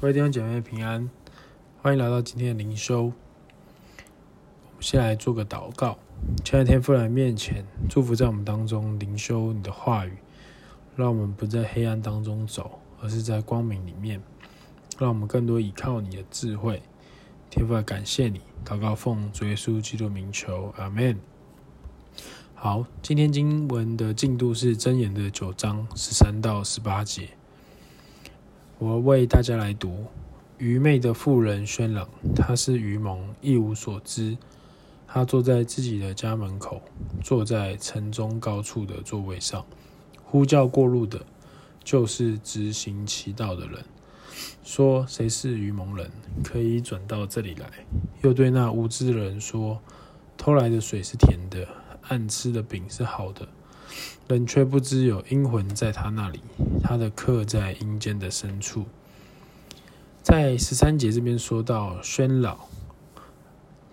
各位弟兄姐妹平安，欢迎来到今天的灵修。我们先来做个祷告，亲爱的天父来面前，祝福在我们当中灵修你的话语，让我们不在黑暗当中走，而是在光明里面，让我们更多依靠你的智慧。天父感谢你，祷告奉主耶稣基督名求，阿门。好，今天经文的进度是箴言的九章十三到十八节。我为大家来读：愚昧的妇人宣朗，她是愚蒙，一无所知。她坐在自己的家门口，坐在城中高处的座位上，呼叫过路的，就是直行其道的人，说：谁是愚蒙人，可以转到这里来？又对那无知的人说：偷来的水是甜的，暗吃的饼是好的。人却不知有阴魂在他那里，他的客在阴间的深处。在十三节这边说到宣老，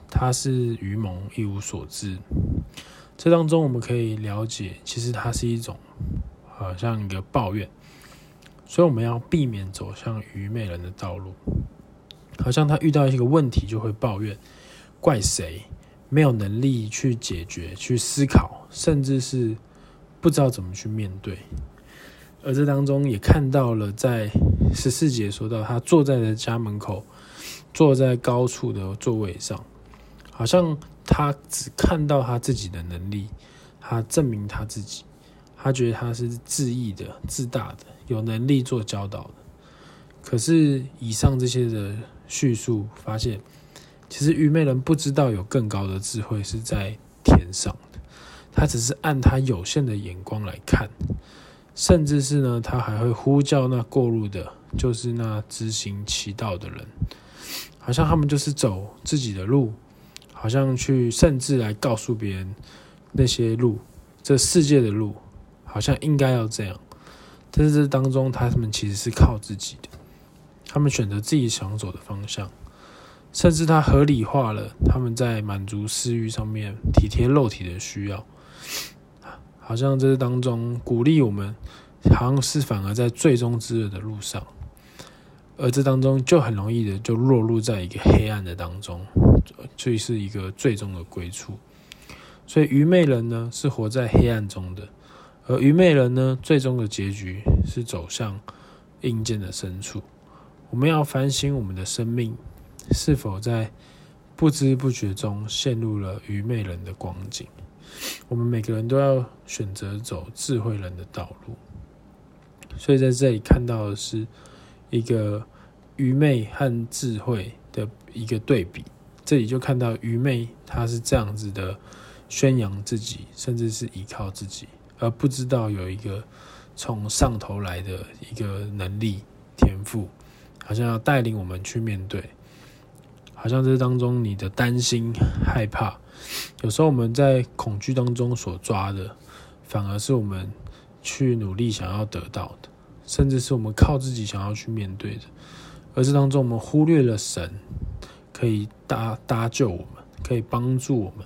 他是愚蒙，一无所知。这当中我们可以了解，其实它是一种好像一个抱怨，所以我们要避免走向愚昧人的道路。好像他遇到一个问题就会抱怨，怪谁没有能力去解决、去思考，甚至是。不知道怎么去面对，而这当中也看到了，在十四节说到，他坐在了家门口，坐在高处的座位上，好像他只看到他自己的能力，他证明他自己，他觉得他是自义的、自大的，有能力做教导的。可是以上这些的叙述，发现其实愚昧人不知道有更高的智慧是在天上。他只是按他有限的眼光来看，甚至是呢，他还会呼叫那过路的，就是那执行其道的人，好像他们就是走自己的路，好像去甚至来告诉别人那些路，这世界的路，好像应该要这样。但是这当中，他们其实是靠自己的，他们选择自己想走的方向，甚至他合理化了他们在满足私欲上面体贴肉体的需要。好像这当中鼓励我们，好像是反而在最终之日的路上，而这当中就很容易的就落入在一个黑暗的当中，所以是一个最终的归处。所以愚昧人呢是活在黑暗中的，而愚昧人呢最终的结局是走向阴间的深处。我们要反省我们的生命是否在不知不觉中陷入了愚昧人的光景。我们每个人都要选择走智慧人的道路，所以在这里看到的是一个愚昧和智慧的一个对比。这里就看到愚昧，他是这样子的宣扬自己，甚至是依靠自己，而不知道有一个从上头来的一个能力天赋，好像要带领我们去面对。好像这当中你的担心、害怕。有时候我们在恐惧当中所抓的，反而是我们去努力想要得到的，甚至是我们靠自己想要去面对的。而这当中，我们忽略了神可以搭搭救我们，可以帮助我们。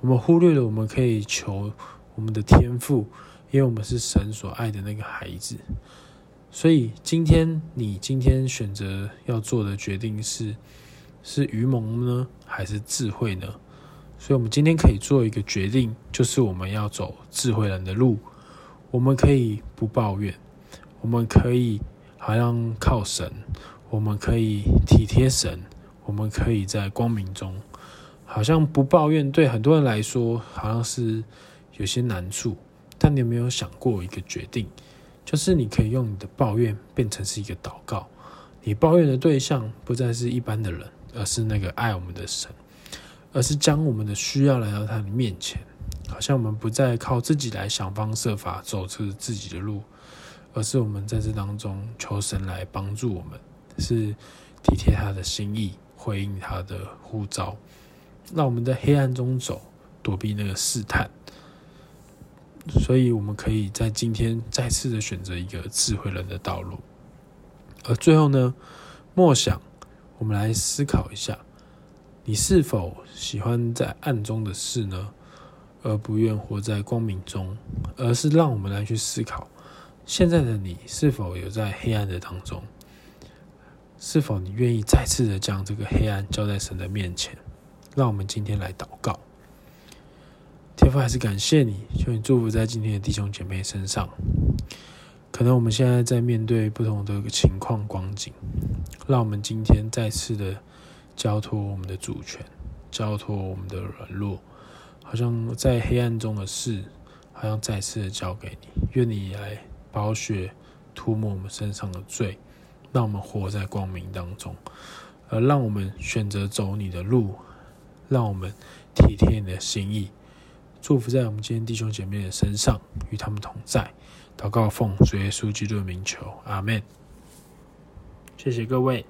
我们忽略了我们可以求我们的天赋，因为我们是神所爱的那个孩子。所以今天你今天选择要做的决定是：是愚蒙呢，还是智慧呢？所以，我们今天可以做一个决定，就是我们要走智慧人的路。我们可以不抱怨，我们可以好像靠神，我们可以体贴神，我们可以在光明中，好像不抱怨。对很多人来说，好像是有些难处。但你有没有想过一个决定，就是你可以用你的抱怨变成是一个祷告。你抱怨的对象不再是一般的人，而是那个爱我们的神。而是将我们的需要来到他的面前，好像我们不再靠自己来想方设法走出自己的路，而是我们在这当中求神来帮助我们，是体贴他的心意，回应他的呼召，让我们在黑暗中走，躲避那个试探。所以，我们可以在今天再次的选择一个智慧人的道路。而最后呢，默想，我们来思考一下。你是否喜欢在暗中的事呢？而不愿活在光明中，而是让我们来去思考：现在的你是否有在黑暗的当中？是否你愿意再次的将这个黑暗交在神的面前？让我们今天来祷告。天父，还是感谢你，求你祝福在今天的弟兄姐妹身上。可能我们现在在面对不同的情况光景，让我们今天再次的交托我们的主权，交托我们的软弱，好像在黑暗中的事，好像再次的交给你。愿你来宝血涂抹我们身上的罪，让我们活在光明当中，而让我们选择走你的路。让我们体贴你的心意，祝福在我们今天弟兄姐妹的身上，与他们同在。祷告奉主耶稣基督的名求，阿门。谢谢各位。